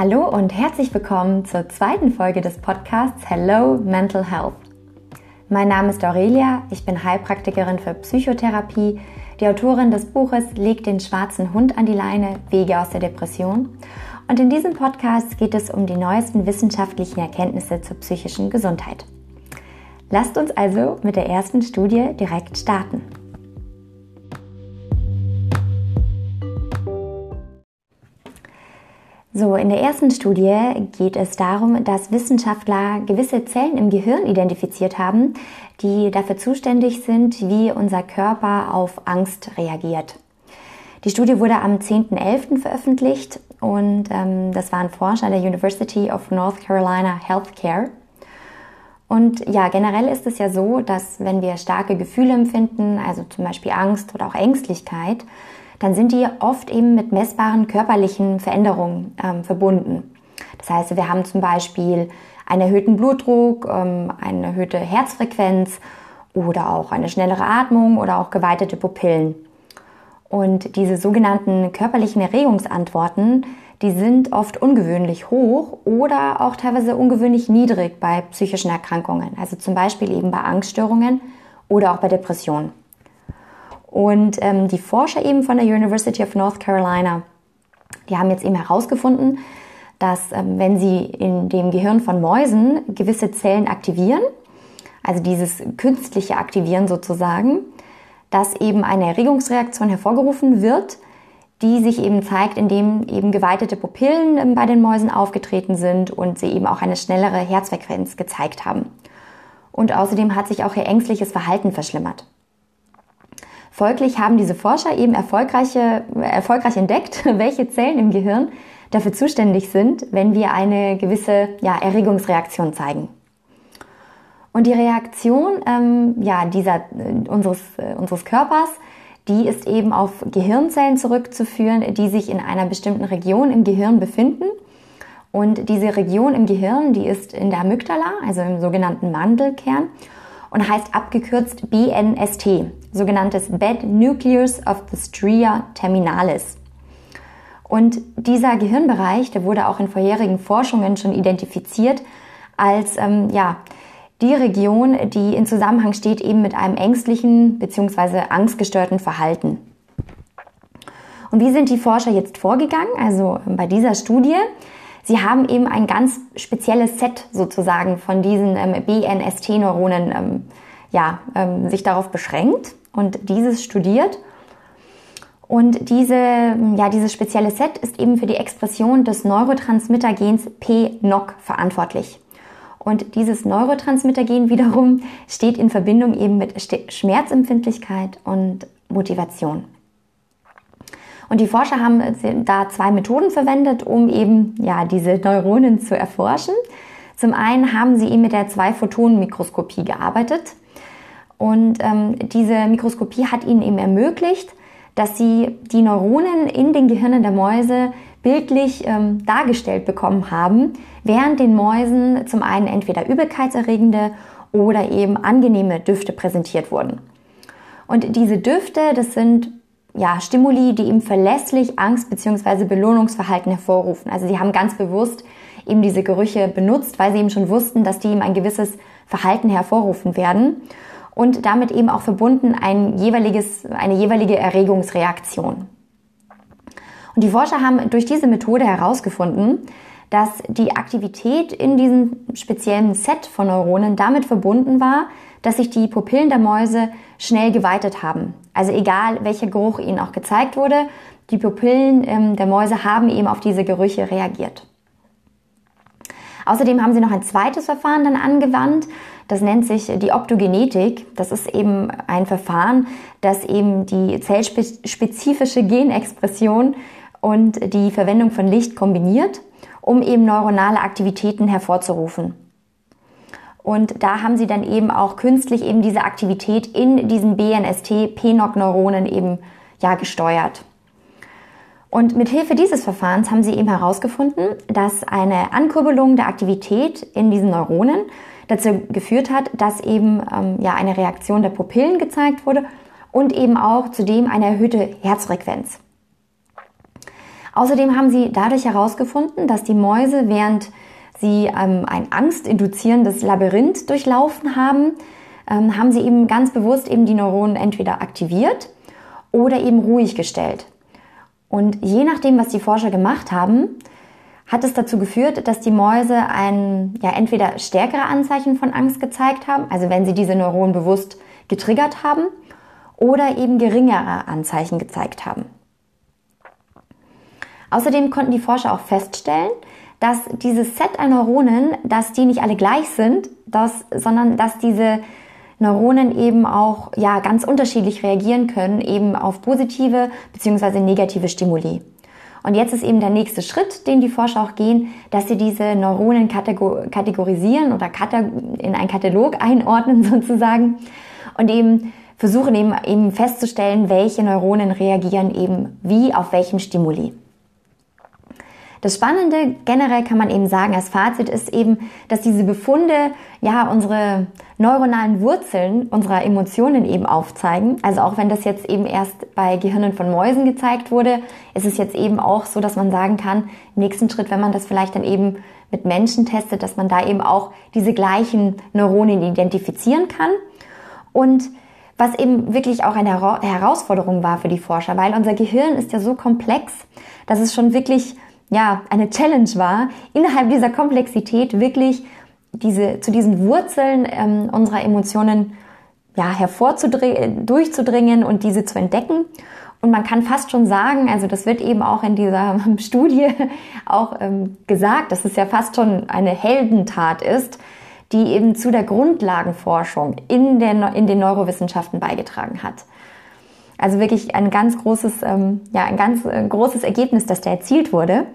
Hallo und herzlich willkommen zur zweiten Folge des Podcasts Hello Mental Health. Mein Name ist Aurelia, ich bin Heilpraktikerin für Psychotherapie, die Autorin des Buches Leg den schwarzen Hund an die Leine, Wege aus der Depression. Und in diesem Podcast geht es um die neuesten wissenschaftlichen Erkenntnisse zur psychischen Gesundheit. Lasst uns also mit der ersten Studie direkt starten. So, in der ersten Studie geht es darum, dass Wissenschaftler gewisse Zellen im Gehirn identifiziert haben, die dafür zuständig sind, wie unser Körper auf Angst reagiert. Die Studie wurde am 10.11. veröffentlicht und ähm, das waren Forscher der University of North Carolina Healthcare. Und ja, generell ist es ja so, dass wenn wir starke Gefühle empfinden, also zum Beispiel Angst oder auch Ängstlichkeit, dann sind die oft eben mit messbaren körperlichen Veränderungen ähm, verbunden. Das heißt, wir haben zum Beispiel einen erhöhten Blutdruck, ähm, eine erhöhte Herzfrequenz oder auch eine schnellere Atmung oder auch geweitete Pupillen. Und diese sogenannten körperlichen Erregungsantworten, die sind oft ungewöhnlich hoch oder auch teilweise ungewöhnlich niedrig bei psychischen Erkrankungen, also zum Beispiel eben bei Angststörungen oder auch bei Depressionen. Und ähm, die Forscher eben von der University of North Carolina, die haben jetzt eben herausgefunden, dass ähm, wenn sie in dem Gehirn von Mäusen gewisse Zellen aktivieren, also dieses künstliche Aktivieren sozusagen, dass eben eine Erregungsreaktion hervorgerufen wird, die sich eben zeigt, indem eben geweitete Pupillen ähm, bei den Mäusen aufgetreten sind und sie eben auch eine schnellere Herzfrequenz gezeigt haben. Und außerdem hat sich auch ihr ängstliches Verhalten verschlimmert. Folglich haben diese Forscher eben erfolgreiche, erfolgreich entdeckt, welche Zellen im Gehirn dafür zuständig sind, wenn wir eine gewisse ja, Erregungsreaktion zeigen. Und die Reaktion ähm, ja, dieser, äh, unseres, äh, unseres Körpers, die ist eben auf Gehirnzellen zurückzuführen, die sich in einer bestimmten Region im Gehirn befinden. Und diese Region im Gehirn, die ist in der Amygdala, also im sogenannten Mandelkern und heißt abgekürzt BNST, sogenanntes Bed Nucleus of the Stria Terminalis. Und dieser Gehirnbereich, der wurde auch in vorherigen Forschungen schon identifiziert als ähm, ja, die Region, die in Zusammenhang steht eben mit einem ängstlichen bzw. angstgestörten Verhalten. Und wie sind die Forscher jetzt vorgegangen? Also bei dieser Studie Sie haben eben ein ganz spezielles Set sozusagen von diesen ähm, BNST-Neuronen ähm, ja, ähm, sich darauf beschränkt und dieses studiert. Und diese, ja, dieses spezielle Set ist eben für die Expression des Neurotransmittergens PNOC verantwortlich. Und dieses Neurotransmittergen wiederum steht in Verbindung eben mit Schmerzempfindlichkeit und Motivation. Und die Forscher haben da zwei Methoden verwendet, um eben ja, diese Neuronen zu erforschen. Zum einen haben sie eben mit der Zwei-Photonen-Mikroskopie gearbeitet. Und ähm, diese Mikroskopie hat ihnen eben ermöglicht, dass sie die Neuronen in den Gehirnen der Mäuse bildlich ähm, dargestellt bekommen haben, während den Mäusen zum einen entweder übelkeitserregende oder eben angenehme Düfte präsentiert wurden. Und diese Düfte, das sind ja, Stimuli, die eben verlässlich Angst- bzw. Belohnungsverhalten hervorrufen. Also sie haben ganz bewusst eben diese Gerüche benutzt, weil sie eben schon wussten, dass die eben ein gewisses Verhalten hervorrufen werden und damit eben auch verbunden ein jeweiliges, eine jeweilige Erregungsreaktion. Und die Forscher haben durch diese Methode herausgefunden, dass die Aktivität in diesem speziellen Set von Neuronen damit verbunden war, dass sich die Pupillen der Mäuse schnell geweitet haben. Also egal, welcher Geruch ihnen auch gezeigt wurde, die Pupillen ähm, der Mäuse haben eben auf diese Gerüche reagiert. Außerdem haben sie noch ein zweites Verfahren dann angewandt. Das nennt sich die Optogenetik. Das ist eben ein Verfahren, das eben die zellspezifische Genexpression und die Verwendung von Licht kombiniert, um eben neuronale Aktivitäten hervorzurufen. Und da haben sie dann eben auch künstlich eben diese Aktivität in diesen BNST-PNOC-Neuronen eben ja gesteuert. Und mit Hilfe dieses Verfahrens haben sie eben herausgefunden, dass eine Ankurbelung der Aktivität in diesen Neuronen dazu geführt hat, dass eben ähm, ja eine Reaktion der Pupillen gezeigt wurde und eben auch zudem eine erhöhte Herzfrequenz. Außerdem haben sie dadurch herausgefunden, dass die Mäuse, während sie ähm, ein angstinduzierendes Labyrinth durchlaufen haben, ähm, haben sie eben ganz bewusst eben die Neuronen entweder aktiviert oder eben ruhig gestellt. Und je nachdem, was die Forscher gemacht haben, hat es dazu geführt, dass die Mäuse ein, ja, entweder stärkere Anzeichen von Angst gezeigt haben, also wenn sie diese Neuronen bewusst getriggert haben, oder eben geringere Anzeichen gezeigt haben. Außerdem konnten die Forscher auch feststellen, dass dieses Set an Neuronen, dass die nicht alle gleich sind, dass, sondern dass diese Neuronen eben auch ja, ganz unterschiedlich reagieren können, eben auf positive bzw. negative Stimuli. Und jetzt ist eben der nächste Schritt, den die Forscher auch gehen, dass sie diese Neuronen kategorisieren oder in einen Katalog einordnen sozusagen und eben versuchen eben, eben festzustellen, welche Neuronen reagieren eben wie auf welchen Stimuli. Das Spannende generell kann man eben sagen, als Fazit ist eben, dass diese Befunde ja unsere neuronalen Wurzeln unserer Emotionen eben aufzeigen. Also auch wenn das jetzt eben erst bei Gehirnen von Mäusen gezeigt wurde, ist es jetzt eben auch so, dass man sagen kann, im nächsten Schritt, wenn man das vielleicht dann eben mit Menschen testet, dass man da eben auch diese gleichen Neuronen identifizieren kann. Und was eben wirklich auch eine Herausforderung war für die Forscher, weil unser Gehirn ist ja so komplex, dass es schon wirklich ja, eine Challenge war, innerhalb dieser Komplexität wirklich diese, zu diesen Wurzeln ähm, unserer Emotionen ja, durchzudringen und diese zu entdecken. Und man kann fast schon sagen, also das wird eben auch in dieser Studie auch ähm, gesagt, dass es ja fast schon eine Heldentat ist, die eben zu der Grundlagenforschung in, der, in den Neurowissenschaften beigetragen hat. Also wirklich ein ganz großes, ähm, ja, ein ganz äh, großes Ergebnis, das da erzielt wurde.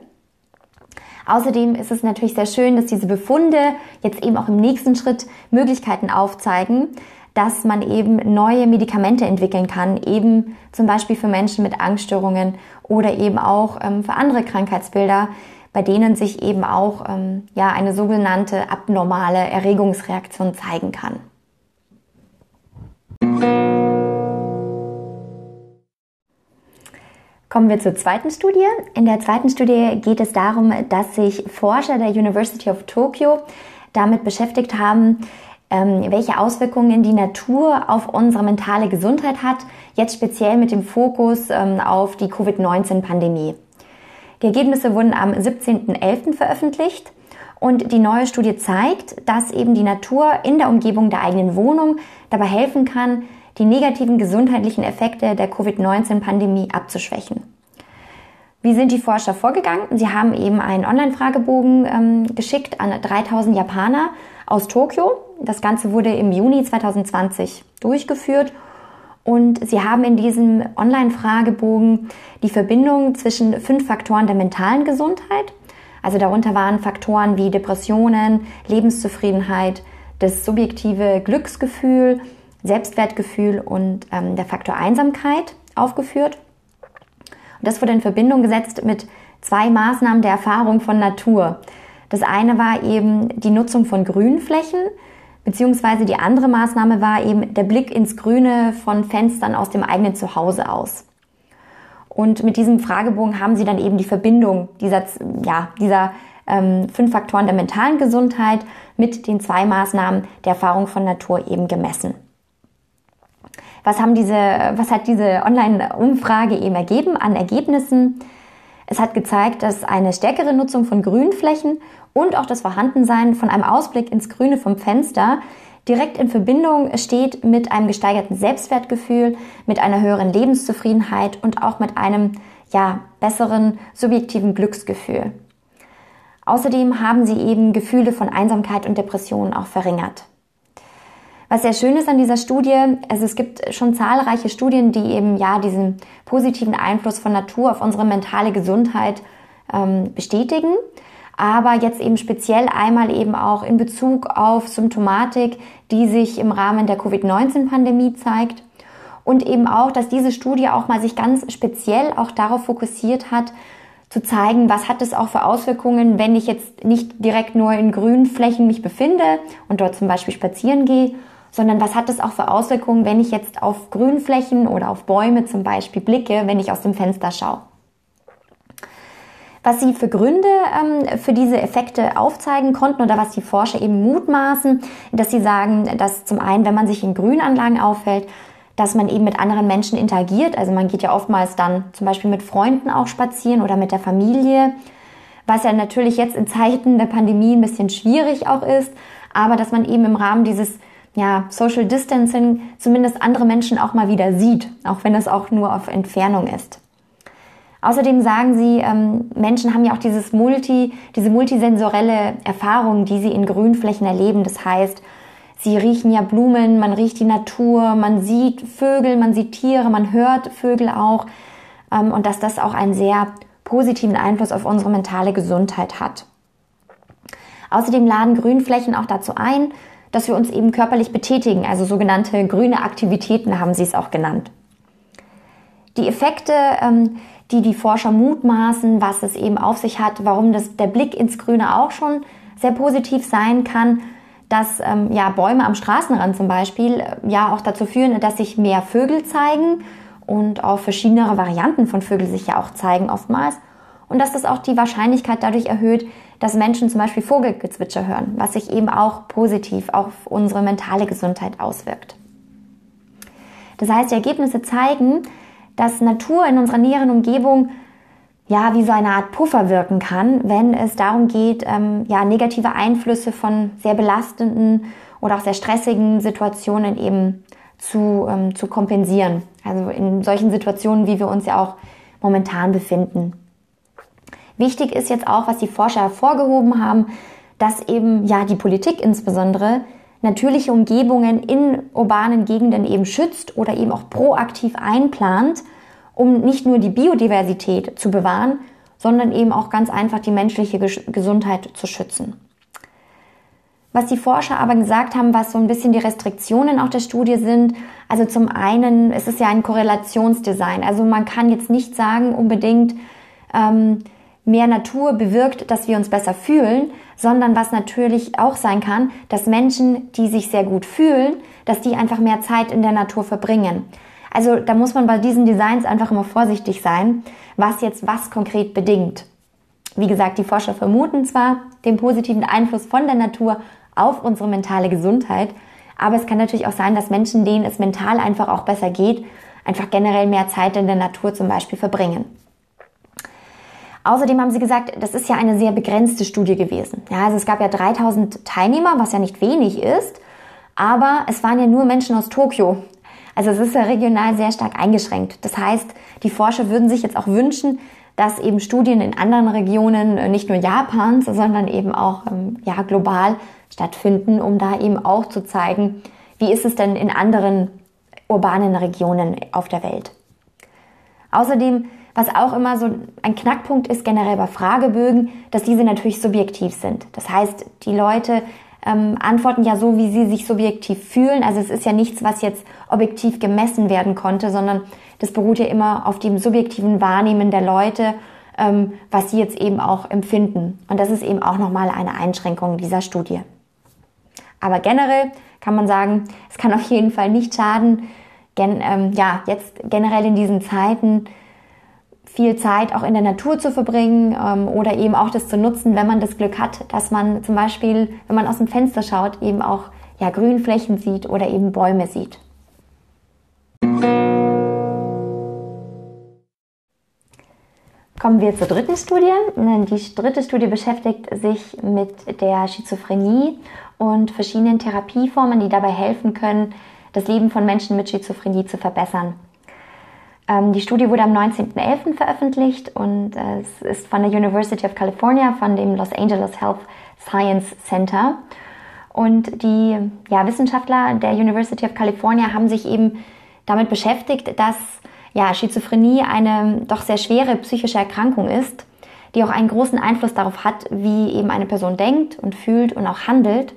Außerdem ist es natürlich sehr schön, dass diese Befunde jetzt eben auch im nächsten Schritt Möglichkeiten aufzeigen, dass man eben neue Medikamente entwickeln kann, eben zum Beispiel für Menschen mit Angststörungen oder eben auch ähm, für andere Krankheitsbilder, bei denen sich eben auch ähm, ja, eine sogenannte abnormale Erregungsreaktion zeigen kann. Kommen wir zur zweiten Studie. In der zweiten Studie geht es darum, dass sich Forscher der University of Tokyo damit beschäftigt haben, ähm, welche Auswirkungen die Natur auf unsere mentale Gesundheit hat, jetzt speziell mit dem Fokus ähm, auf die Covid-19-Pandemie. Die Ergebnisse wurden am 17.11. veröffentlicht und die neue Studie zeigt, dass eben die Natur in der Umgebung der eigenen Wohnung dabei helfen kann, die negativen gesundheitlichen Effekte der Covid-19-Pandemie abzuschwächen. Wie sind die Forscher vorgegangen? Sie haben eben einen Online-Fragebogen ähm, geschickt an 3000 Japaner aus Tokio. Das Ganze wurde im Juni 2020 durchgeführt und sie haben in diesem Online-Fragebogen die Verbindung zwischen fünf Faktoren der mentalen Gesundheit, also darunter waren Faktoren wie Depressionen, Lebenszufriedenheit, das subjektive Glücksgefühl, Selbstwertgefühl und ähm, der Faktor Einsamkeit aufgeführt. Und das wurde in Verbindung gesetzt mit zwei Maßnahmen der Erfahrung von Natur. Das eine war eben die Nutzung von Grünflächen, beziehungsweise die andere Maßnahme war eben der Blick ins Grüne von Fenstern aus dem eigenen Zuhause aus. Und mit diesem Fragebogen haben sie dann eben die Verbindung dieser, ja, dieser ähm, fünf Faktoren der mentalen Gesundheit mit den zwei Maßnahmen der Erfahrung von Natur eben gemessen. Was, haben diese, was hat diese Online-Umfrage eben ergeben an Ergebnissen? Es hat gezeigt, dass eine stärkere Nutzung von Grünflächen und auch das Vorhandensein von einem Ausblick ins Grüne vom Fenster direkt in Verbindung steht mit einem gesteigerten Selbstwertgefühl, mit einer höheren Lebenszufriedenheit und auch mit einem ja, besseren subjektiven Glücksgefühl. Außerdem haben sie eben Gefühle von Einsamkeit und Depressionen auch verringert. Was sehr schön ist an dieser Studie, also es gibt schon zahlreiche Studien, die eben ja diesen positiven Einfluss von Natur auf unsere mentale Gesundheit ähm, bestätigen. Aber jetzt eben speziell einmal eben auch in Bezug auf Symptomatik, die sich im Rahmen der Covid-19-Pandemie zeigt. Und eben auch, dass diese Studie auch mal sich ganz speziell auch darauf fokussiert hat, zu zeigen, was hat es auch für Auswirkungen, wenn ich jetzt nicht direkt nur in grünen Flächen mich befinde und dort zum Beispiel spazieren gehe, sondern was hat es auch für Auswirkungen, wenn ich jetzt auf Grünflächen oder auf Bäume zum Beispiel blicke, wenn ich aus dem Fenster schaue. Was sie für Gründe ähm, für diese Effekte aufzeigen konnten oder was die Forscher eben mutmaßen, dass sie sagen, dass zum einen, wenn man sich in Grünanlagen aufhält, dass man eben mit anderen Menschen interagiert. Also man geht ja oftmals dann zum Beispiel mit Freunden auch spazieren oder mit der Familie, was ja natürlich jetzt in Zeiten der Pandemie ein bisschen schwierig auch ist, aber dass man eben im Rahmen dieses ja, Social Distancing zumindest andere Menschen auch mal wieder sieht, auch wenn es auch nur auf Entfernung ist. Außerdem sagen sie, ähm, Menschen haben ja auch dieses Multi, diese multisensorelle Erfahrung, die sie in Grünflächen erleben. Das heißt, sie riechen ja Blumen, man riecht die Natur, man sieht Vögel, man sieht Tiere, man hört Vögel auch. Ähm, und dass das auch einen sehr positiven Einfluss auf unsere mentale Gesundheit hat. Außerdem laden Grünflächen auch dazu ein, dass wir uns eben körperlich betätigen, also sogenannte grüne Aktivitäten haben sie es auch genannt. Die Effekte, ähm, die die Forscher mutmaßen, was es eben auf sich hat, warum das, der Blick ins Grüne auch schon sehr positiv sein kann, dass ähm, ja, Bäume am Straßenrand zum Beispiel äh, ja auch dazu führen, dass sich mehr Vögel zeigen und auch verschiedenere Varianten von Vögeln sich ja auch zeigen oftmals. Und dass das auch die Wahrscheinlichkeit dadurch erhöht, dass Menschen zum Beispiel Vogelgezwitscher hören, was sich eben auch positiv auf unsere mentale Gesundheit auswirkt. Das heißt, die Ergebnisse zeigen, dass Natur in unserer näheren Umgebung ja wie so eine Art Puffer wirken kann, wenn es darum geht, ähm, ja negative Einflüsse von sehr belastenden oder auch sehr stressigen Situationen eben zu, ähm, zu kompensieren. Also in solchen Situationen, wie wir uns ja auch momentan befinden. Wichtig ist jetzt auch, was die Forscher hervorgehoben haben, dass eben ja die Politik insbesondere natürliche Umgebungen in urbanen Gegenden eben schützt oder eben auch proaktiv einplant, um nicht nur die Biodiversität zu bewahren, sondern eben auch ganz einfach die menschliche Gesundheit zu schützen. Was die Forscher aber gesagt haben, was so ein bisschen die Restriktionen auch der Studie sind, also zum einen, es ist ja ein Korrelationsdesign. Also man kann jetzt nicht sagen unbedingt, ähm, mehr Natur bewirkt, dass wir uns besser fühlen, sondern was natürlich auch sein kann, dass Menschen, die sich sehr gut fühlen, dass die einfach mehr Zeit in der Natur verbringen. Also da muss man bei diesen Designs einfach immer vorsichtig sein, was jetzt was konkret bedingt. Wie gesagt, die Forscher vermuten zwar den positiven Einfluss von der Natur auf unsere mentale Gesundheit, aber es kann natürlich auch sein, dass Menschen, denen es mental einfach auch besser geht, einfach generell mehr Zeit in der Natur zum Beispiel verbringen. Außerdem haben sie gesagt, das ist ja eine sehr begrenzte Studie gewesen. Ja, also es gab ja 3000 Teilnehmer, was ja nicht wenig ist, aber es waren ja nur Menschen aus Tokio. Also es ist ja regional sehr stark eingeschränkt. Das heißt, die Forscher würden sich jetzt auch wünschen, dass eben Studien in anderen Regionen, äh, nicht nur Japans, sondern eben auch ähm, ja, global stattfinden, um da eben auch zu zeigen, wie ist es denn in anderen urbanen Regionen auf der Welt. Außerdem was auch immer so ein Knackpunkt ist generell bei Fragebögen, dass diese natürlich subjektiv sind. Das heißt, die Leute ähm, antworten ja so, wie sie sich subjektiv fühlen. Also es ist ja nichts, was jetzt objektiv gemessen werden konnte, sondern das beruht ja immer auf dem subjektiven Wahrnehmen der Leute, ähm, was sie jetzt eben auch empfinden. Und das ist eben auch nochmal eine Einschränkung dieser Studie. Aber generell kann man sagen, es kann auf jeden Fall nicht schaden, gen, ähm, ja, jetzt generell in diesen Zeiten viel Zeit auch in der Natur zu verbringen ähm, oder eben auch das zu nutzen, wenn man das Glück hat, dass man zum Beispiel, wenn man aus dem Fenster schaut, eben auch ja, Grünflächen sieht oder eben Bäume sieht. Kommen wir zur dritten Studie. Die dritte Studie beschäftigt sich mit der Schizophrenie und verschiedenen Therapieformen, die dabei helfen können, das Leben von Menschen mit Schizophrenie zu verbessern. Ähm, die Studie wurde am 19.11. veröffentlicht und äh, es ist von der University of California, von dem Los Angeles Health Science Center. Und die ja, Wissenschaftler der University of California haben sich eben damit beschäftigt, dass ja, Schizophrenie eine doch sehr schwere psychische Erkrankung ist, die auch einen großen Einfluss darauf hat, wie eben eine Person denkt und fühlt und auch handelt.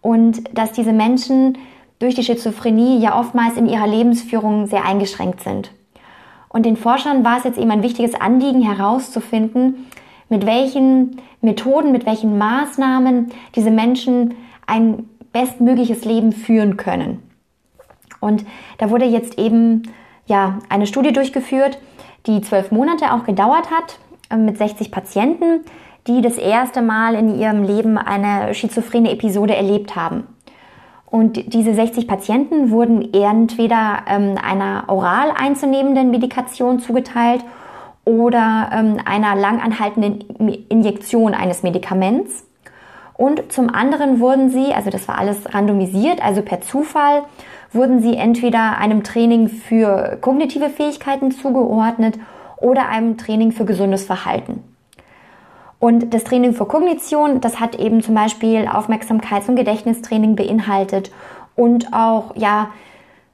Und dass diese Menschen durch die Schizophrenie ja oftmals in ihrer Lebensführung sehr eingeschränkt sind. Und den Forschern war es jetzt eben ein wichtiges Anliegen herauszufinden, mit welchen Methoden, mit welchen Maßnahmen diese Menschen ein bestmögliches Leben führen können. Und da wurde jetzt eben ja eine Studie durchgeführt, die zwölf Monate auch gedauert hat, äh, mit 60 Patienten, die das erste Mal in ihrem Leben eine schizophrene Episode erlebt haben. Und diese 60 Patienten wurden entweder ähm, einer oral einzunehmenden Medikation zugeteilt oder ähm, einer langanhaltenden Injektion eines Medikaments. Und zum anderen wurden sie, also das war alles randomisiert, also per Zufall, wurden sie entweder einem Training für kognitive Fähigkeiten zugeordnet oder einem Training für gesundes Verhalten. Und das Training für Kognition, das hat eben zum Beispiel Aufmerksamkeits- und Gedächtnistraining beinhaltet und auch, ja,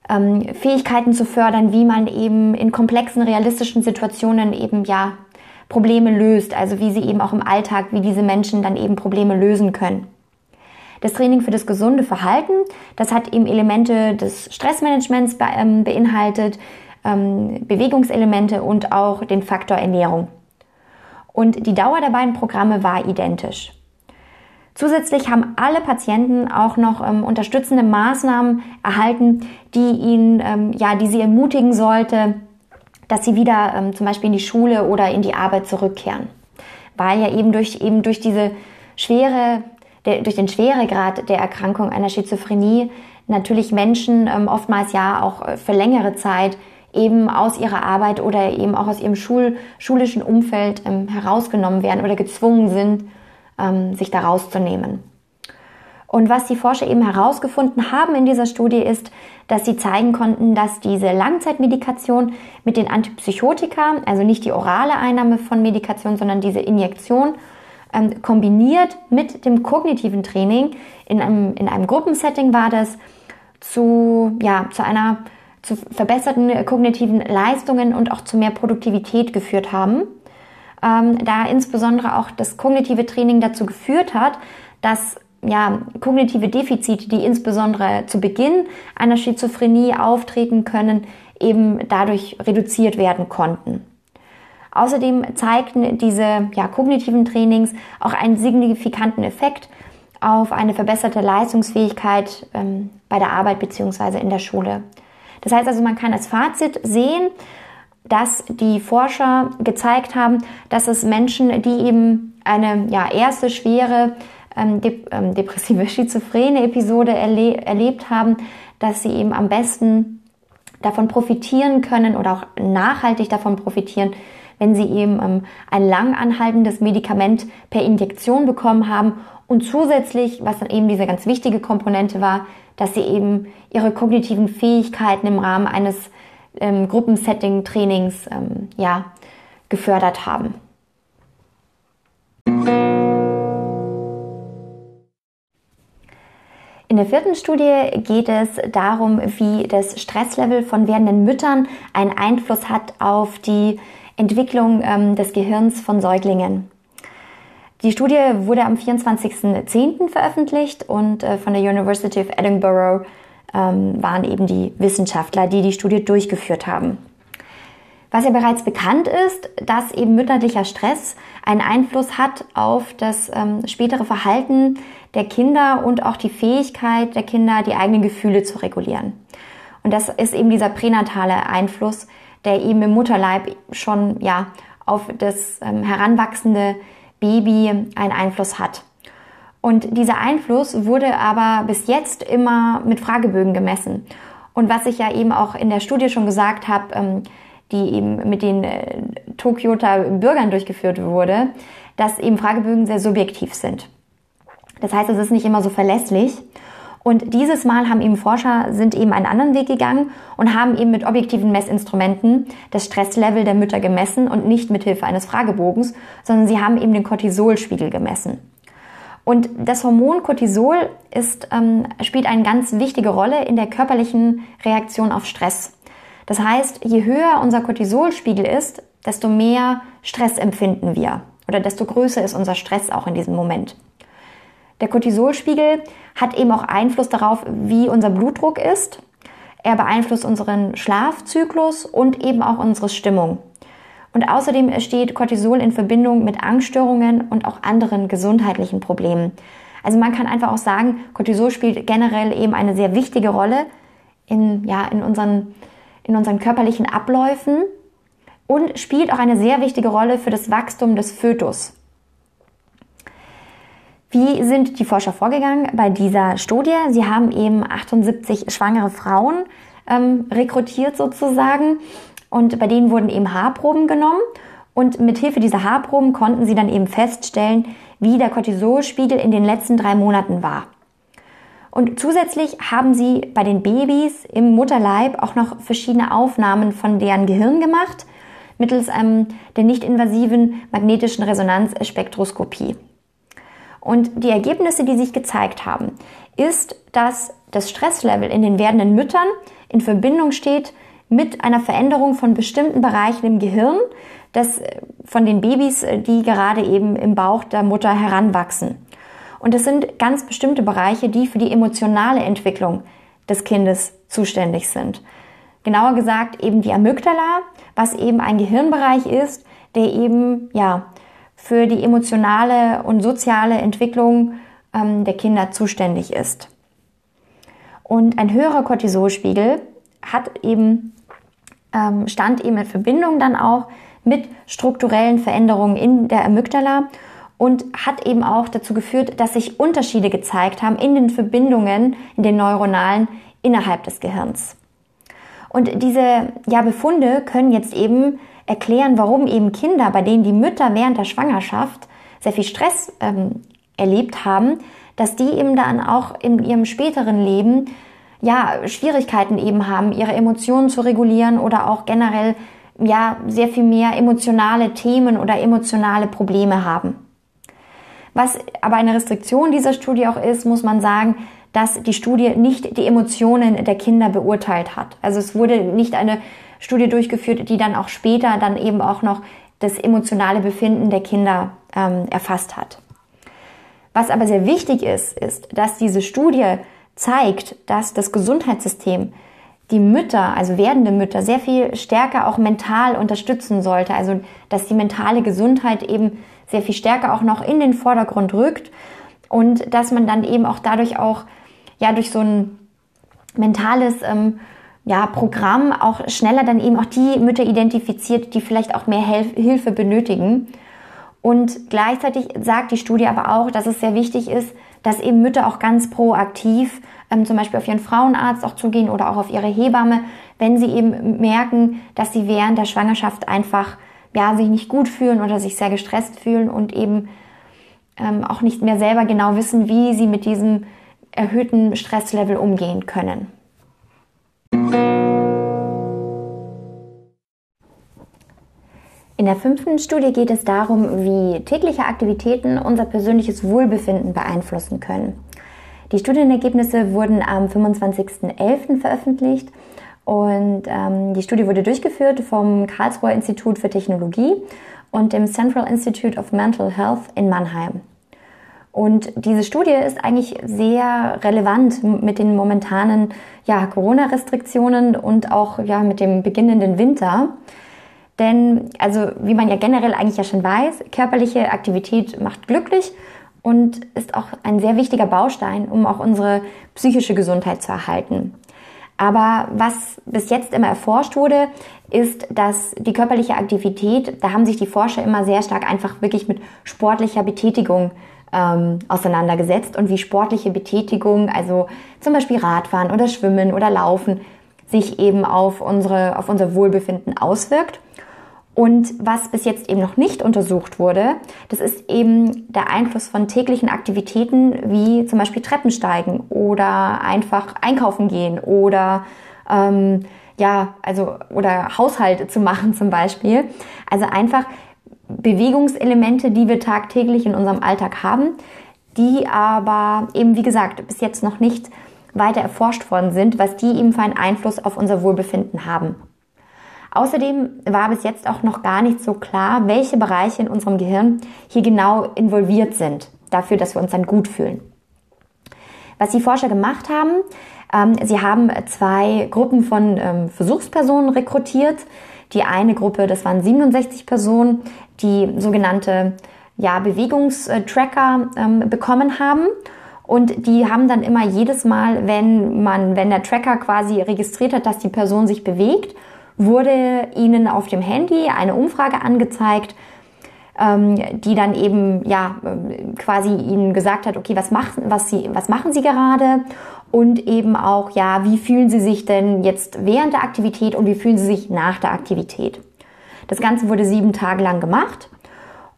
ähm, Fähigkeiten zu fördern, wie man eben in komplexen, realistischen Situationen eben, ja, Probleme löst, also wie sie eben auch im Alltag, wie diese Menschen dann eben Probleme lösen können. Das Training für das gesunde Verhalten, das hat eben Elemente des Stressmanagements ähm, beinhaltet, ähm, Bewegungselemente und auch den Faktor Ernährung. Und die Dauer der beiden Programme war identisch. Zusätzlich haben alle Patienten auch noch ähm, unterstützende Maßnahmen erhalten, die ihnen, ähm, ja, die sie ermutigen sollte, dass sie wieder ähm, zum Beispiel in die Schule oder in die Arbeit zurückkehren. Weil ja eben durch, eben durch diese schwere, der, durch den Schweregrad der Erkrankung einer Schizophrenie natürlich Menschen ähm, oftmals ja auch äh, für längere Zeit eben aus ihrer Arbeit oder eben auch aus ihrem Schul schulischen Umfeld ähm, herausgenommen werden oder gezwungen sind, ähm, sich da rauszunehmen. Und was die Forscher eben herausgefunden haben in dieser Studie ist, dass sie zeigen konnten, dass diese Langzeitmedikation mit den Antipsychotika, also nicht die orale Einnahme von Medikation, sondern diese Injektion, ähm, kombiniert mit dem kognitiven Training in einem, in einem Gruppensetting war das zu, ja, zu einer zu verbesserten kognitiven Leistungen und auch zu mehr Produktivität geführt haben. Ähm, da insbesondere auch das kognitive Training dazu geführt hat, dass ja, kognitive Defizite, die insbesondere zu Beginn einer Schizophrenie auftreten können, eben dadurch reduziert werden konnten. Außerdem zeigten diese ja, kognitiven Trainings auch einen signifikanten Effekt auf eine verbesserte Leistungsfähigkeit ähm, bei der Arbeit bzw. in der Schule. Das heißt also, man kann als Fazit sehen, dass die Forscher gezeigt haben, dass es Menschen, die eben eine ja, erste schwere ähm, de ähm, depressive schizophrene Episode erle erlebt haben, dass sie eben am besten davon profitieren können oder auch nachhaltig davon profitieren, wenn sie eben ähm, ein lang anhaltendes Medikament per Injektion bekommen haben und zusätzlich, was dann eben diese ganz wichtige Komponente war, dass sie eben ihre kognitiven Fähigkeiten im Rahmen eines ähm, Gruppensetting-Trainings ähm, ja, gefördert haben. In der vierten Studie geht es darum, wie das Stresslevel von werdenden Müttern einen Einfluss hat auf die Entwicklung ähm, des Gehirns von Säuglingen. Die Studie wurde am 24.10. veröffentlicht und äh, von der University of Edinburgh ähm, waren eben die Wissenschaftler, die die Studie durchgeführt haben. Was ja bereits bekannt ist, dass eben mütterlicher Stress einen Einfluss hat auf das ähm, spätere Verhalten der Kinder und auch die Fähigkeit der Kinder, die eigenen Gefühle zu regulieren. Und das ist eben dieser pränatale Einfluss, der eben im Mutterleib schon ja auf das ähm, heranwachsende Baby einen Einfluss hat. Und dieser Einfluss wurde aber bis jetzt immer mit Fragebögen gemessen. Und was ich ja eben auch in der Studie schon gesagt habe, ähm, die eben mit den äh, Tokioter Bürgern durchgeführt wurde, dass eben Fragebögen sehr subjektiv sind. Das heißt, es ist nicht immer so verlässlich. Und dieses Mal haben eben Forscher sind eben einen anderen Weg gegangen und haben eben mit objektiven Messinstrumenten das Stresslevel der Mütter gemessen und nicht mit Hilfe eines Fragebogens, sondern sie haben eben den Cortisolspiegel gemessen. Und das Hormon Cortisol ist, ähm, spielt eine ganz wichtige Rolle in der körperlichen Reaktion auf Stress. Das heißt, je höher unser Cortisolspiegel ist, desto mehr Stress empfinden wir oder desto größer ist unser Stress auch in diesem Moment. Der Cortisolspiegel hat eben auch Einfluss darauf, wie unser Blutdruck ist. Er beeinflusst unseren Schlafzyklus und eben auch unsere Stimmung. Und außerdem steht Cortisol in Verbindung mit Angststörungen und auch anderen gesundheitlichen Problemen. Also man kann einfach auch sagen, Cortisol spielt generell eben eine sehr wichtige Rolle in, ja, in, unseren, in unseren körperlichen Abläufen und spielt auch eine sehr wichtige Rolle für das Wachstum des Fötus. Wie sind die Forscher vorgegangen bei dieser Studie? Sie haben eben 78 schwangere Frauen ähm, rekrutiert sozusagen und bei denen wurden eben Haarproben genommen und mit Hilfe dieser Haarproben konnten sie dann eben feststellen, wie der Cortisolspiegel in den letzten drei Monaten war. Und zusätzlich haben sie bei den Babys im Mutterleib auch noch verschiedene Aufnahmen von deren Gehirn gemacht mittels ähm, der nicht-invasiven magnetischen Resonanzspektroskopie. Und die Ergebnisse, die sich gezeigt haben, ist, dass das Stresslevel in den werdenden Müttern in Verbindung steht mit einer Veränderung von bestimmten Bereichen im Gehirn, des, äh, von den Babys, äh, die gerade eben im Bauch der Mutter heranwachsen. Und es sind ganz bestimmte Bereiche, die für die emotionale Entwicklung des Kindes zuständig sind. Genauer gesagt eben die Amygdala, was eben ein Gehirnbereich ist, der eben ja für die emotionale und soziale Entwicklung ähm, der Kinder zuständig ist. Und ein höherer Cortisolspiegel hat eben, ähm, stand eben in Verbindung dann auch mit strukturellen Veränderungen in der Amygdala und hat eben auch dazu geführt, dass sich Unterschiede gezeigt haben in den Verbindungen, in den neuronalen innerhalb des Gehirns. Und diese ja, Befunde können jetzt eben erklären, warum eben Kinder, bei denen die Mütter während der Schwangerschaft sehr viel Stress ähm, erlebt haben, dass die eben dann auch in ihrem späteren Leben ja Schwierigkeiten eben haben, ihre Emotionen zu regulieren oder auch generell ja sehr viel mehr emotionale Themen oder emotionale Probleme haben. Was aber eine Restriktion dieser Studie auch ist, muss man sagen, dass die Studie nicht die Emotionen der Kinder beurteilt hat. Also es wurde nicht eine Studie durchgeführt, die dann auch später dann eben auch noch das emotionale Befinden der Kinder ähm, erfasst hat. Was aber sehr wichtig ist, ist, dass diese Studie zeigt, dass das Gesundheitssystem die Mütter, also werdende Mütter, sehr viel stärker auch mental unterstützen sollte. Also, dass die mentale Gesundheit eben sehr viel stärker auch noch in den Vordergrund rückt und dass man dann eben auch dadurch auch, ja, durch so ein mentales ähm, ja, Programm auch schneller dann eben auch die Mütter identifiziert, die vielleicht auch mehr Hel Hilfe benötigen. Und gleichzeitig sagt die Studie aber auch, dass es sehr wichtig ist, dass eben Mütter auch ganz proaktiv ähm, zum Beispiel auf ihren Frauenarzt auch zugehen oder auch auf ihre Hebamme, wenn sie eben merken, dass sie während der Schwangerschaft einfach ja, sich nicht gut fühlen oder sich sehr gestresst fühlen und eben ähm, auch nicht mehr selber genau wissen, wie sie mit diesem erhöhten Stresslevel umgehen können. In der fünften Studie geht es darum, wie tägliche Aktivitäten unser persönliches Wohlbefinden beeinflussen können. Die Studienergebnisse wurden am 25.11. veröffentlicht und ähm, die Studie wurde durchgeführt vom Karlsruher Institut für Technologie und dem Central Institute of Mental Health in Mannheim. Und diese Studie ist eigentlich sehr relevant mit den momentanen ja, Corona-Restriktionen und auch ja, mit dem beginnenden Winter. Denn, also wie man ja generell eigentlich ja schon weiß, körperliche Aktivität macht glücklich und ist auch ein sehr wichtiger Baustein, um auch unsere psychische Gesundheit zu erhalten. Aber was bis jetzt immer erforscht wurde, ist, dass die körperliche Aktivität, da haben sich die Forscher immer sehr stark einfach wirklich mit sportlicher Betätigung ähm, auseinandergesetzt und wie sportliche Betätigung, also zum Beispiel Radfahren oder Schwimmen oder Laufen, sich eben auf, unsere, auf unser Wohlbefinden auswirkt. Und was bis jetzt eben noch nicht untersucht wurde, das ist eben der Einfluss von täglichen Aktivitäten wie zum Beispiel Treppensteigen oder einfach einkaufen gehen oder ähm, ja, also oder Haushalt zu machen zum Beispiel. Also einfach Bewegungselemente, die wir tagtäglich in unserem Alltag haben, die aber eben wie gesagt bis jetzt noch nicht weiter erforscht worden sind, was die eben für einen Einfluss auf unser Wohlbefinden haben. Außerdem war bis jetzt auch noch gar nicht so klar, welche Bereiche in unserem Gehirn hier genau involviert sind, dafür, dass wir uns dann gut fühlen. Was die Forscher gemacht haben, ähm, sie haben zwei Gruppen von ähm, Versuchspersonen rekrutiert. Die eine Gruppe, das waren 67 Personen, die sogenannte ja, Bewegungstracker ähm, bekommen haben. Und die haben dann immer jedes Mal, wenn man, wenn der Tracker quasi registriert hat, dass die Person sich bewegt, wurde ihnen auf dem Handy eine Umfrage angezeigt, ähm, die dann eben ja quasi ihnen gesagt hat, okay, was machen, was sie, was machen sie gerade und eben auch ja, wie fühlen sie sich denn jetzt während der Aktivität und wie fühlen sie sich nach der Aktivität. Das Ganze wurde sieben Tage lang gemacht.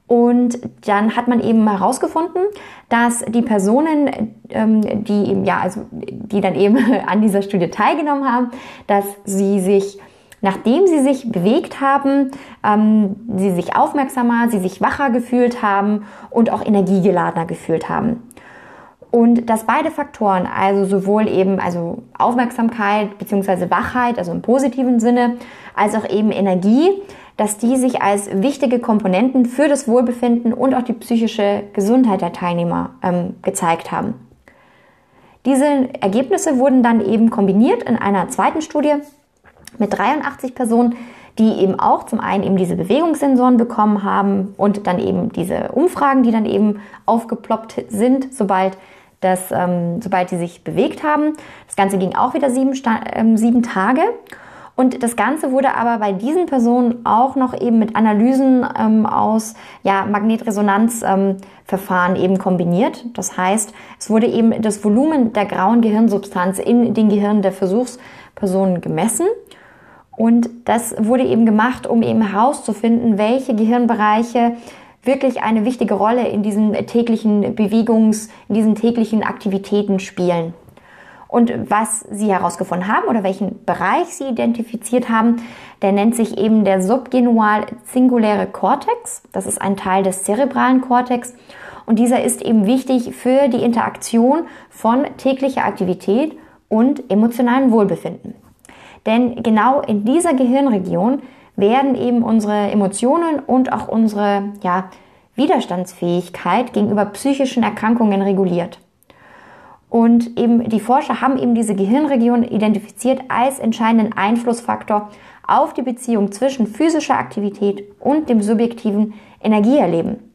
Und dann hat man eben herausgefunden, dass die Personen, ähm, die eben, ja, also die dann eben an dieser Studie teilgenommen haben, dass sie sich Nachdem sie sich bewegt haben, ähm, sie sich aufmerksamer, sie sich wacher gefühlt haben und auch energiegeladener gefühlt haben. Und dass beide Faktoren, also sowohl eben also Aufmerksamkeit bzw. Wachheit, also im positiven Sinne, als auch eben Energie, dass die sich als wichtige Komponenten für das Wohlbefinden und auch die psychische Gesundheit der Teilnehmer ähm, gezeigt haben. Diese Ergebnisse wurden dann eben kombiniert in einer zweiten Studie mit 83 Personen, die eben auch zum einen eben diese Bewegungssensoren bekommen haben und dann eben diese Umfragen, die dann eben aufgeploppt sind, sobald das, ähm, sobald die sich bewegt haben. Das Ganze ging auch wieder sieben, ähm, sieben Tage. Und das Ganze wurde aber bei diesen Personen auch noch eben mit Analysen ähm, aus ja, Magnetresonanzverfahren ähm, eben kombiniert. Das heißt, es wurde eben das Volumen der grauen Gehirnsubstanz in den Gehirnen der Versuchspersonen gemessen. Und das wurde eben gemacht, um eben herauszufinden, welche Gehirnbereiche wirklich eine wichtige Rolle in diesen täglichen Bewegungs-, in diesen täglichen Aktivitäten spielen. Und was sie herausgefunden haben oder welchen Bereich sie identifiziert haben, der nennt sich eben der subgenual-singuläre Kortex. Das ist ein Teil des zerebralen Kortex. Und dieser ist eben wichtig für die Interaktion von täglicher Aktivität und emotionalem Wohlbefinden. Denn genau in dieser Gehirnregion werden eben unsere Emotionen und auch unsere ja, Widerstandsfähigkeit gegenüber psychischen Erkrankungen reguliert. Und eben die Forscher haben eben diese Gehirnregion identifiziert als entscheidenden Einflussfaktor auf die Beziehung zwischen physischer Aktivität und dem subjektiven Energieerleben.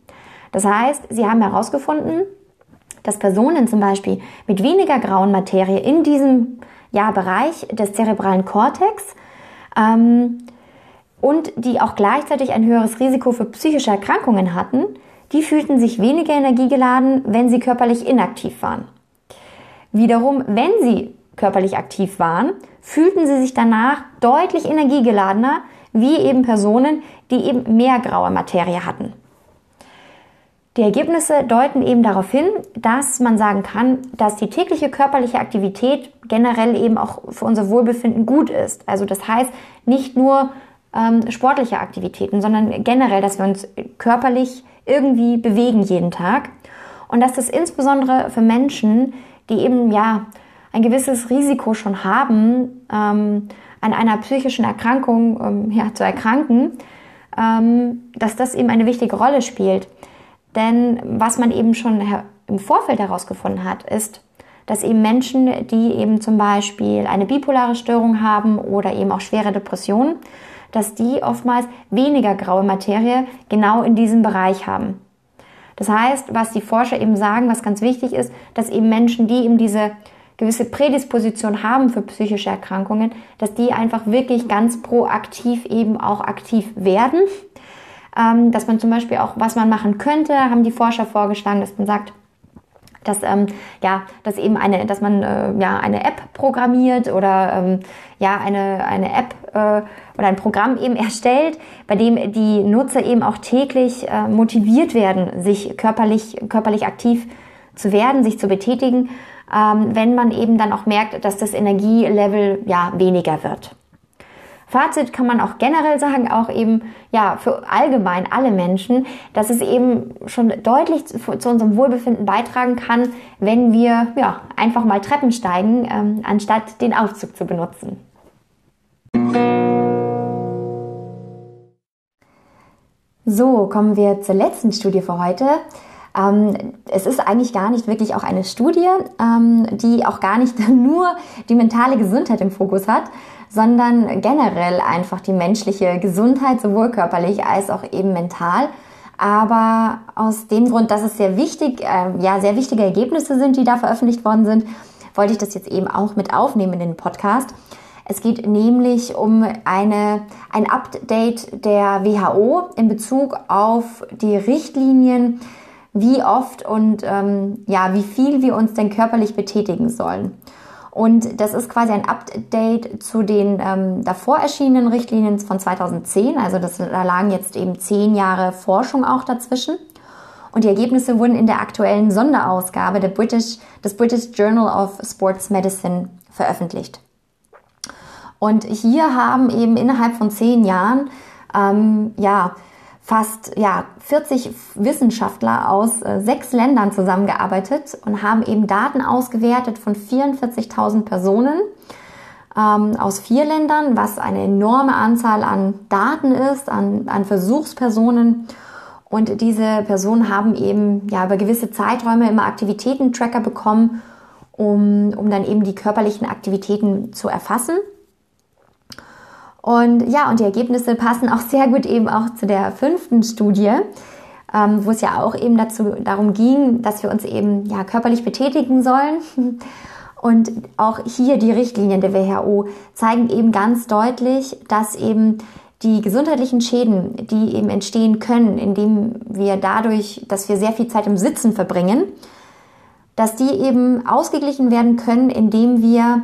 Das heißt, sie haben herausgefunden, dass Personen zum Beispiel mit weniger grauen Materie in diesem ja, Bereich des zerebralen Kortex ähm, und die auch gleichzeitig ein höheres Risiko für psychische Erkrankungen hatten, die fühlten sich weniger energiegeladen, wenn sie körperlich inaktiv waren. Wiederum, wenn sie körperlich aktiv waren, fühlten sie sich danach deutlich energiegeladener, wie eben Personen, die eben mehr graue Materie hatten. Die Ergebnisse deuten eben darauf hin, dass man sagen kann, dass die tägliche körperliche Aktivität generell eben auch für unser Wohlbefinden gut ist. Also das heißt nicht nur ähm, sportliche Aktivitäten, sondern generell, dass wir uns körperlich irgendwie bewegen jeden Tag. Und dass das insbesondere für Menschen, die eben ja ein gewisses Risiko schon haben, ähm, an einer psychischen Erkrankung ähm, ja, zu erkranken, ähm, dass das eben eine wichtige Rolle spielt. Denn was man eben schon im Vorfeld herausgefunden hat, ist, dass eben Menschen, die eben zum Beispiel eine bipolare Störung haben oder eben auch schwere Depressionen, dass die oftmals weniger graue Materie genau in diesem Bereich haben. Das heißt, was die Forscher eben sagen, was ganz wichtig ist, dass eben Menschen, die eben diese gewisse Prädisposition haben für psychische Erkrankungen, dass die einfach wirklich ganz proaktiv eben auch aktiv werden. Ähm, dass man zum Beispiel auch, was man machen könnte, haben die Forscher vorgeschlagen, dass man sagt, dass ähm, ja, dass eben eine, dass man äh, ja eine App programmiert oder ähm, ja eine eine App äh, oder ein Programm eben erstellt, bei dem die Nutzer eben auch täglich äh, motiviert werden, sich körperlich körperlich aktiv zu werden, sich zu betätigen, ähm, wenn man eben dann auch merkt, dass das Energielevel ja weniger wird. Fazit kann man auch generell sagen, auch eben ja für allgemein alle Menschen, dass es eben schon deutlich zu, zu unserem Wohlbefinden beitragen kann, wenn wir ja einfach mal Treppen steigen, ähm, anstatt den Aufzug zu benutzen. So, kommen wir zur letzten Studie für heute. Ähm, es ist eigentlich gar nicht wirklich auch eine Studie, ähm, die auch gar nicht nur die mentale Gesundheit im Fokus hat, sondern generell einfach die menschliche Gesundheit, sowohl körperlich als auch eben mental. Aber aus dem Grund, dass es sehr wichtig, äh, ja, sehr wichtige Ergebnisse sind, die da veröffentlicht worden sind, wollte ich das jetzt eben auch mit aufnehmen in den Podcast. Es geht nämlich um eine, ein Update der WHO in Bezug auf die Richtlinien, wie oft und ähm, ja, wie viel wir uns denn körperlich betätigen sollen. Und das ist quasi ein Update zu den ähm, davor erschienenen Richtlinien von 2010. Also das, da lagen jetzt eben zehn Jahre Forschung auch dazwischen. Und die Ergebnisse wurden in der aktuellen Sonderausgabe der British, des British Journal of Sports Medicine veröffentlicht. Und hier haben eben innerhalb von zehn Jahren ähm, ja, fast ja, 40 Wissenschaftler aus äh, sechs Ländern zusammengearbeitet und haben eben Daten ausgewertet von 44.000 Personen ähm, aus vier Ländern, was eine enorme Anzahl an Daten ist, an, an Versuchspersonen. Und diese Personen haben eben ja über gewisse Zeiträume immer Aktivitätentracker bekommen, um, um dann eben die körperlichen Aktivitäten zu erfassen. Und ja, und die Ergebnisse passen auch sehr gut eben auch zu der fünften Studie, ähm, wo es ja auch eben dazu, darum ging, dass wir uns eben ja körperlich betätigen sollen. Und auch hier die Richtlinien der WHO zeigen eben ganz deutlich, dass eben die gesundheitlichen Schäden, die eben entstehen können, indem wir dadurch, dass wir sehr viel Zeit im Sitzen verbringen, dass die eben ausgeglichen werden können, indem wir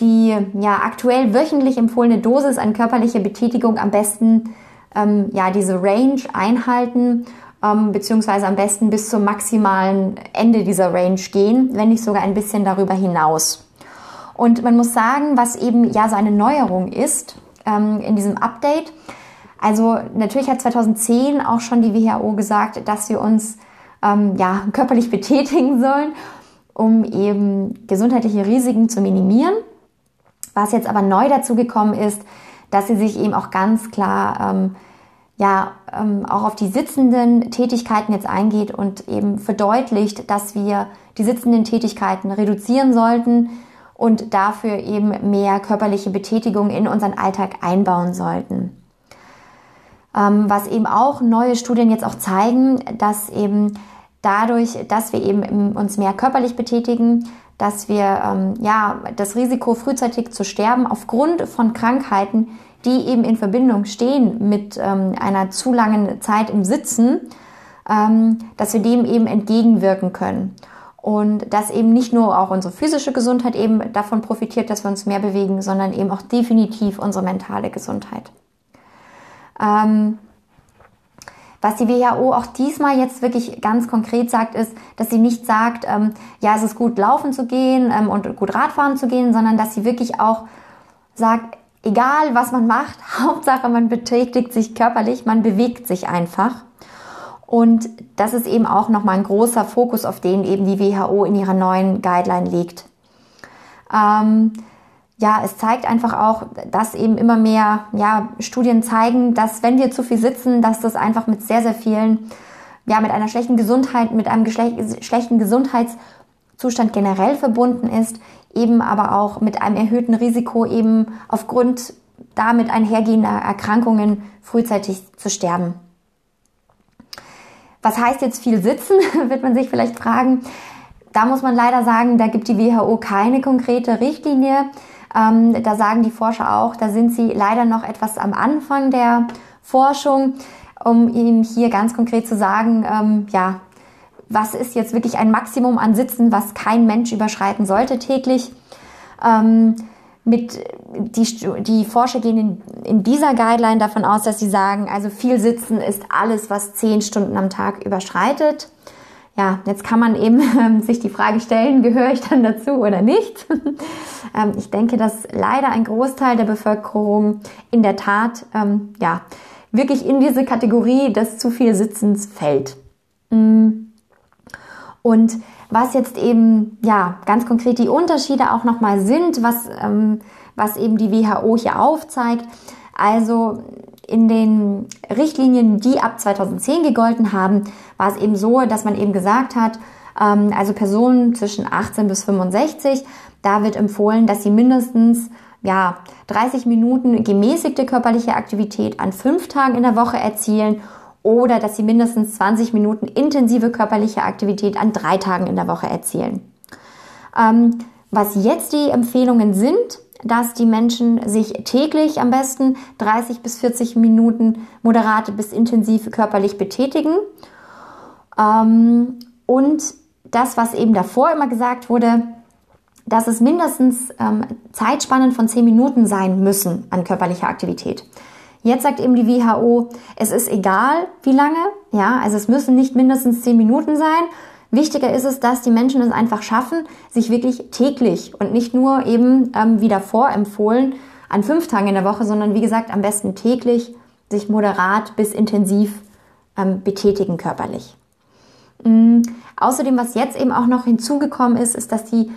die ja aktuell wöchentlich empfohlene Dosis an körperlicher Betätigung am besten ähm, ja diese Range einhalten ähm, beziehungsweise am besten bis zum maximalen Ende dieser Range gehen, wenn nicht sogar ein bisschen darüber hinaus. Und man muss sagen, was eben ja so eine Neuerung ist ähm, in diesem Update. Also natürlich hat 2010 auch schon die WHO gesagt, dass wir uns ähm, ja körperlich betätigen sollen, um eben gesundheitliche Risiken zu minimieren. Was jetzt aber neu dazu gekommen ist, dass sie sich eben auch ganz klar ähm, ja ähm, auch auf die sitzenden Tätigkeiten jetzt eingeht und eben verdeutlicht, dass wir die sitzenden Tätigkeiten reduzieren sollten und dafür eben mehr körperliche Betätigung in unseren Alltag einbauen sollten. Ähm, was eben auch neue Studien jetzt auch zeigen, dass eben dadurch, dass wir eben uns mehr körperlich betätigen, dass wir ähm, ja das Risiko frühzeitig zu sterben aufgrund von Krankheiten, die eben in Verbindung stehen mit ähm, einer zu langen Zeit im Sitzen, ähm, dass wir dem eben entgegenwirken können. Und dass eben nicht nur auch unsere physische Gesundheit eben davon profitiert, dass wir uns mehr bewegen, sondern eben auch definitiv unsere mentale Gesundheit. Ähm, was die WHO auch diesmal jetzt wirklich ganz konkret sagt, ist, dass sie nicht sagt, ähm, ja, es ist gut laufen zu gehen ähm, und gut Radfahren zu gehen, sondern dass sie wirklich auch sagt, egal was man macht, Hauptsache man betätigt sich körperlich, man bewegt sich einfach. Und das ist eben auch nochmal ein großer Fokus, auf den eben die WHO in ihrer neuen Guideline legt. Ähm, ja, es zeigt einfach auch, dass eben immer mehr ja, Studien zeigen, dass wenn wir zu viel sitzen, dass das einfach mit sehr, sehr vielen, ja, mit einer schlechten Gesundheit, mit einem schlechten Gesundheitszustand generell verbunden ist, eben aber auch mit einem erhöhten Risiko eben aufgrund damit einhergehender Erkrankungen frühzeitig zu sterben. Was heißt jetzt viel sitzen, wird man sich vielleicht fragen. Da muss man leider sagen, da gibt die WHO keine konkrete Richtlinie. Ähm, da sagen die Forscher auch, da sind sie leider noch etwas am Anfang der Forschung, um ihm hier ganz konkret zu sagen, ähm, ja, was ist jetzt wirklich ein Maximum an Sitzen, was kein Mensch überschreiten sollte täglich. Ähm, mit die, die Forscher gehen in, in dieser Guideline davon aus, dass sie sagen, also viel Sitzen ist alles, was zehn Stunden am Tag überschreitet ja, jetzt kann man eben ähm, sich die Frage stellen, gehöre ich dann dazu oder nicht? ähm, ich denke, dass leider ein Großteil der Bevölkerung in der Tat, ähm, ja, wirklich in diese Kategorie des zu viel Sitzens fällt. Mm. Und was jetzt eben, ja, ganz konkret die Unterschiede auch nochmal sind, was, was eben die WHO hier aufzeigt. Also in den Richtlinien, die ab 2010 gegolten haben, war es eben so, dass man eben gesagt hat, ähm, also Personen zwischen 18 bis 65, da wird empfohlen, dass sie mindestens ja, 30 Minuten gemäßigte körperliche Aktivität an fünf Tagen in der Woche erzielen oder dass sie mindestens 20 Minuten intensive körperliche Aktivität an drei Tagen in der Woche erzielen. Ähm, was jetzt die Empfehlungen sind, dass die Menschen sich täglich am besten 30 bis 40 Minuten moderate bis intensiv körperlich betätigen. Ähm, und das, was eben davor immer gesagt wurde, dass es mindestens ähm, Zeitspannen von 10 Minuten sein müssen an körperlicher Aktivität. Jetzt sagt eben die WHO, es ist egal, wie lange, ja, also es müssen nicht mindestens 10 Minuten sein. Wichtiger ist es, dass die Menschen es einfach schaffen, sich wirklich täglich und nicht nur eben ähm, wie davor empfohlen an fünf Tagen in der Woche, sondern wie gesagt am besten täglich sich moderat bis intensiv ähm, betätigen körperlich. Mhm. Außerdem, was jetzt eben auch noch hinzugekommen ist, ist, dass die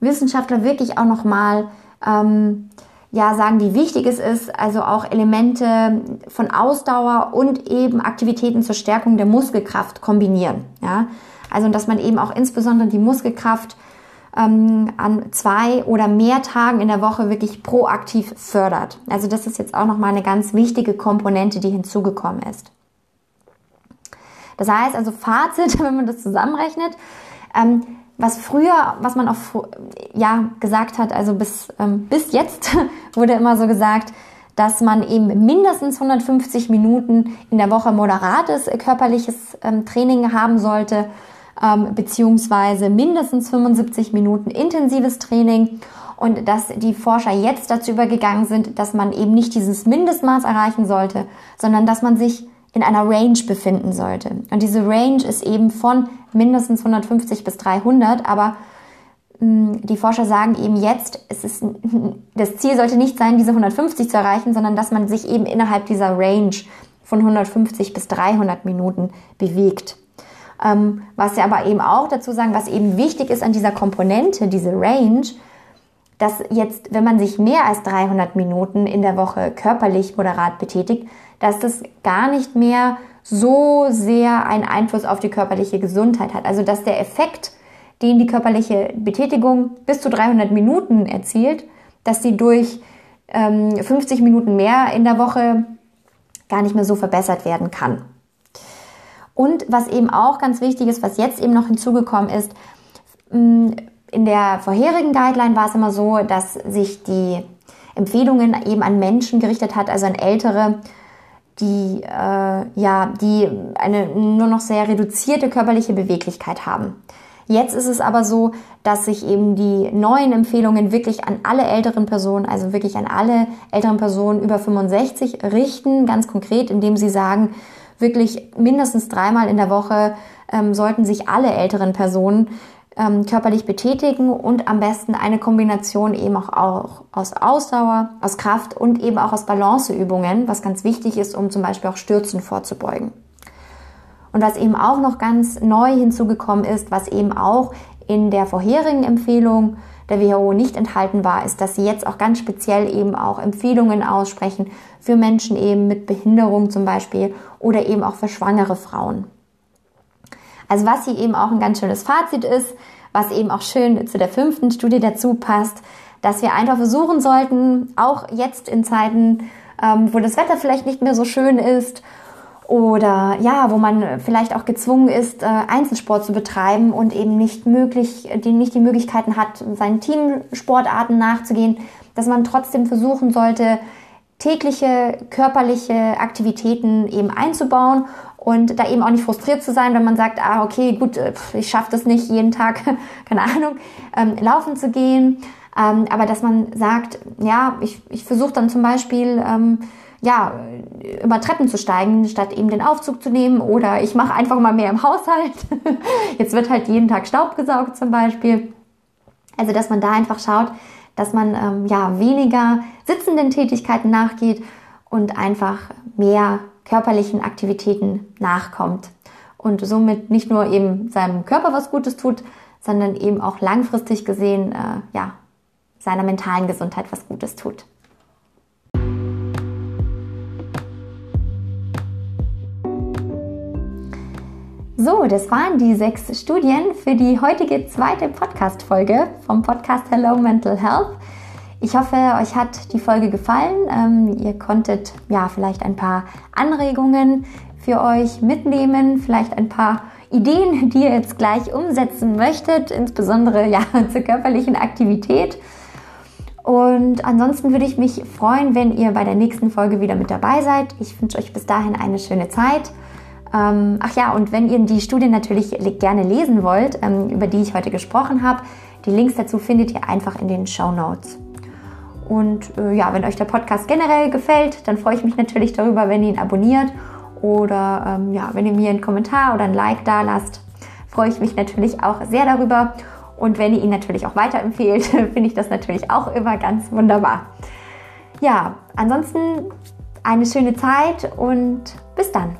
Wissenschaftler wirklich auch noch mal ähm, ja sagen, wie wichtig es ist, also auch Elemente von Ausdauer und eben Aktivitäten zur Stärkung der Muskelkraft kombinieren. Ja, also dass man eben auch insbesondere die Muskelkraft ähm, an zwei oder mehr Tagen in der Woche wirklich proaktiv fördert. Also das ist jetzt auch noch mal eine ganz wichtige Komponente, die hinzugekommen ist. Das heißt also Fazit, wenn man das zusammenrechnet, ähm, was früher, was man auch ja gesagt hat, also bis ähm, bis jetzt wurde immer so gesagt, dass man eben mindestens 150 Minuten in der Woche moderates körperliches ähm, Training haben sollte, ähm, beziehungsweise mindestens 75 Minuten intensives Training und dass die Forscher jetzt dazu übergegangen sind, dass man eben nicht dieses Mindestmaß erreichen sollte, sondern dass man sich in einer Range befinden sollte. Und diese Range ist eben von mindestens 150 bis 300, aber mh, hm, die Forscher sagen eben jetzt, es ist, das Ziel sollte nicht sein, diese 150 zu erreichen, sondern dass man sich eben innerhalb dieser Range von 150 bis 300 Minuten bewegt. Ähm, was ja aber eben auch dazu sagen, was eben wichtig ist an dieser Komponente, diese Range, dass jetzt, wenn man sich mehr als 300 Minuten in der Woche körperlich moderat betätigt, dass das gar nicht mehr so sehr einen Einfluss auf die körperliche Gesundheit hat. Also dass der Effekt, den die körperliche Betätigung bis zu 300 Minuten erzielt, dass sie durch ähm, 50 Minuten mehr in der Woche gar nicht mehr so verbessert werden kann. Und was eben auch ganz wichtig ist, was jetzt eben noch hinzugekommen ist, mm, in der vorherigen Guideline war es immer so, dass sich die Empfehlungen eben an Menschen gerichtet hat, also an ältere die, äh, ja, die eine nur noch sehr reduzierte körperliche Beweglichkeit haben. Jetzt ist es aber so, dass sich eben die neuen Empfehlungen wirklich an alle älteren Personen, also wirklich an alle älteren Personen über 65 richten, ganz konkret, indem sie sagen, wirklich mindestens dreimal in der Woche ähm, sollten sich alle älteren Personen ähm, körperlich betätigen und am besten eine Kombination eben auch, auch aus Ausdauer, aus Kraft und eben auch aus Balanceübungen, was ganz wichtig ist, um zum Beispiel auch Stürzen vorzubeugen. Und was eben auch noch ganz neu hinzugekommen ist, was eben auch in der vorherigen Empfehlung der WHO nicht enthalten war, ist, dass sie jetzt auch ganz speziell eben auch Empfehlungen aussprechen für Menschen eben mit Behinderung zum Beispiel oder eben auch für schwangere Frauen. Also was hier eben auch ein ganz schönes Fazit ist, was eben auch schön zu der fünften Studie dazu passt, dass wir einfach versuchen sollten, auch jetzt in Zeiten, ähm, wo das Wetter vielleicht nicht mehr so schön ist oder ja, wo man vielleicht auch gezwungen ist, äh, Einzelsport zu betreiben und eben nicht möglich, die nicht die Möglichkeiten hat, seinen Teamsportarten nachzugehen, dass man trotzdem versuchen sollte, tägliche körperliche Aktivitäten eben einzubauen und da eben auch nicht frustriert zu sein, wenn man sagt, ah, okay, gut, äh, ich schaffe das nicht, jeden Tag, keine Ahnung, ähm, laufen zu gehen. Ähm, aber dass man sagt, ja, ich, ich versuche dann zum Beispiel, ähm, ja, über Treppen zu steigen, statt eben den Aufzug zu nehmen. Oder ich mache einfach mal mehr im Haushalt. Jetzt wird halt jeden Tag Staub gesaugt zum Beispiel. Also, dass man da einfach schaut, dass man ähm, ja weniger sitzenden Tätigkeiten nachgeht und einfach mehr körperlichen Aktivitäten nachkommt und somit nicht nur eben seinem Körper was Gutes tut, sondern eben auch langfristig gesehen äh, ja seiner mentalen Gesundheit was Gutes tut. So, das waren die sechs Studien für die heutige zweite Podcast-Folge vom Podcast Hello Mental Health. Ich hoffe, euch hat die Folge gefallen. Ähm, ihr konntet ja vielleicht ein paar Anregungen für euch mitnehmen, vielleicht ein paar Ideen, die ihr jetzt gleich umsetzen möchtet, insbesondere ja zur körperlichen Aktivität. Und ansonsten würde ich mich freuen, wenn ihr bei der nächsten Folge wieder mit dabei seid. Ich wünsche euch bis dahin eine schöne Zeit. Ähm, ach ja, und wenn ihr die Studie natürlich gerne lesen wollt, ähm, über die ich heute gesprochen habe, die Links dazu findet ihr einfach in den Show Notes. Und äh, ja, wenn euch der Podcast generell gefällt, dann freue ich mich natürlich darüber, wenn ihr ihn abonniert oder ähm, ja, wenn ihr mir einen Kommentar oder ein Like da lasst. Freue ich mich natürlich auch sehr darüber. Und wenn ihr ihn natürlich auch weiterempfehlt, finde ich das natürlich auch immer ganz wunderbar. Ja, ansonsten eine schöne Zeit und bis dann.